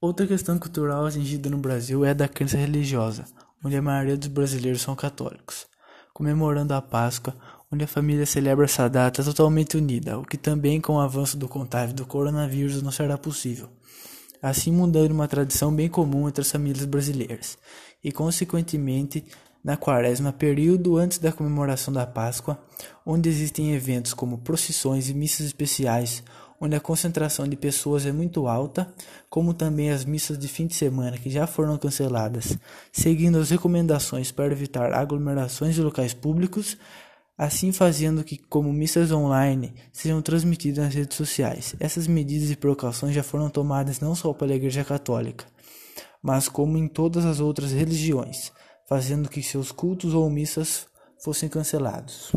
Outra questão cultural atingida no Brasil é a da crença religiosa, onde a maioria dos brasileiros são católicos, comemorando a Páscoa, onde a família celebra essa data totalmente unida, o que também com o avanço do contágio do coronavírus não será possível. Assim mudando uma tradição bem comum entre as famílias brasileiras, e consequentemente na quaresma, período antes da comemoração da Páscoa, onde existem eventos como procissões e missas especiais, onde a concentração de pessoas é muito alta, como também as missas de fim de semana que já foram canceladas, seguindo as recomendações para evitar aglomerações de locais públicos, assim fazendo que, como missas online, sejam transmitidas nas redes sociais. Essas medidas e precauções já foram tomadas não só pela Igreja Católica, mas como em todas as outras religiões fazendo que seus cultos ou missas fossem cancelados.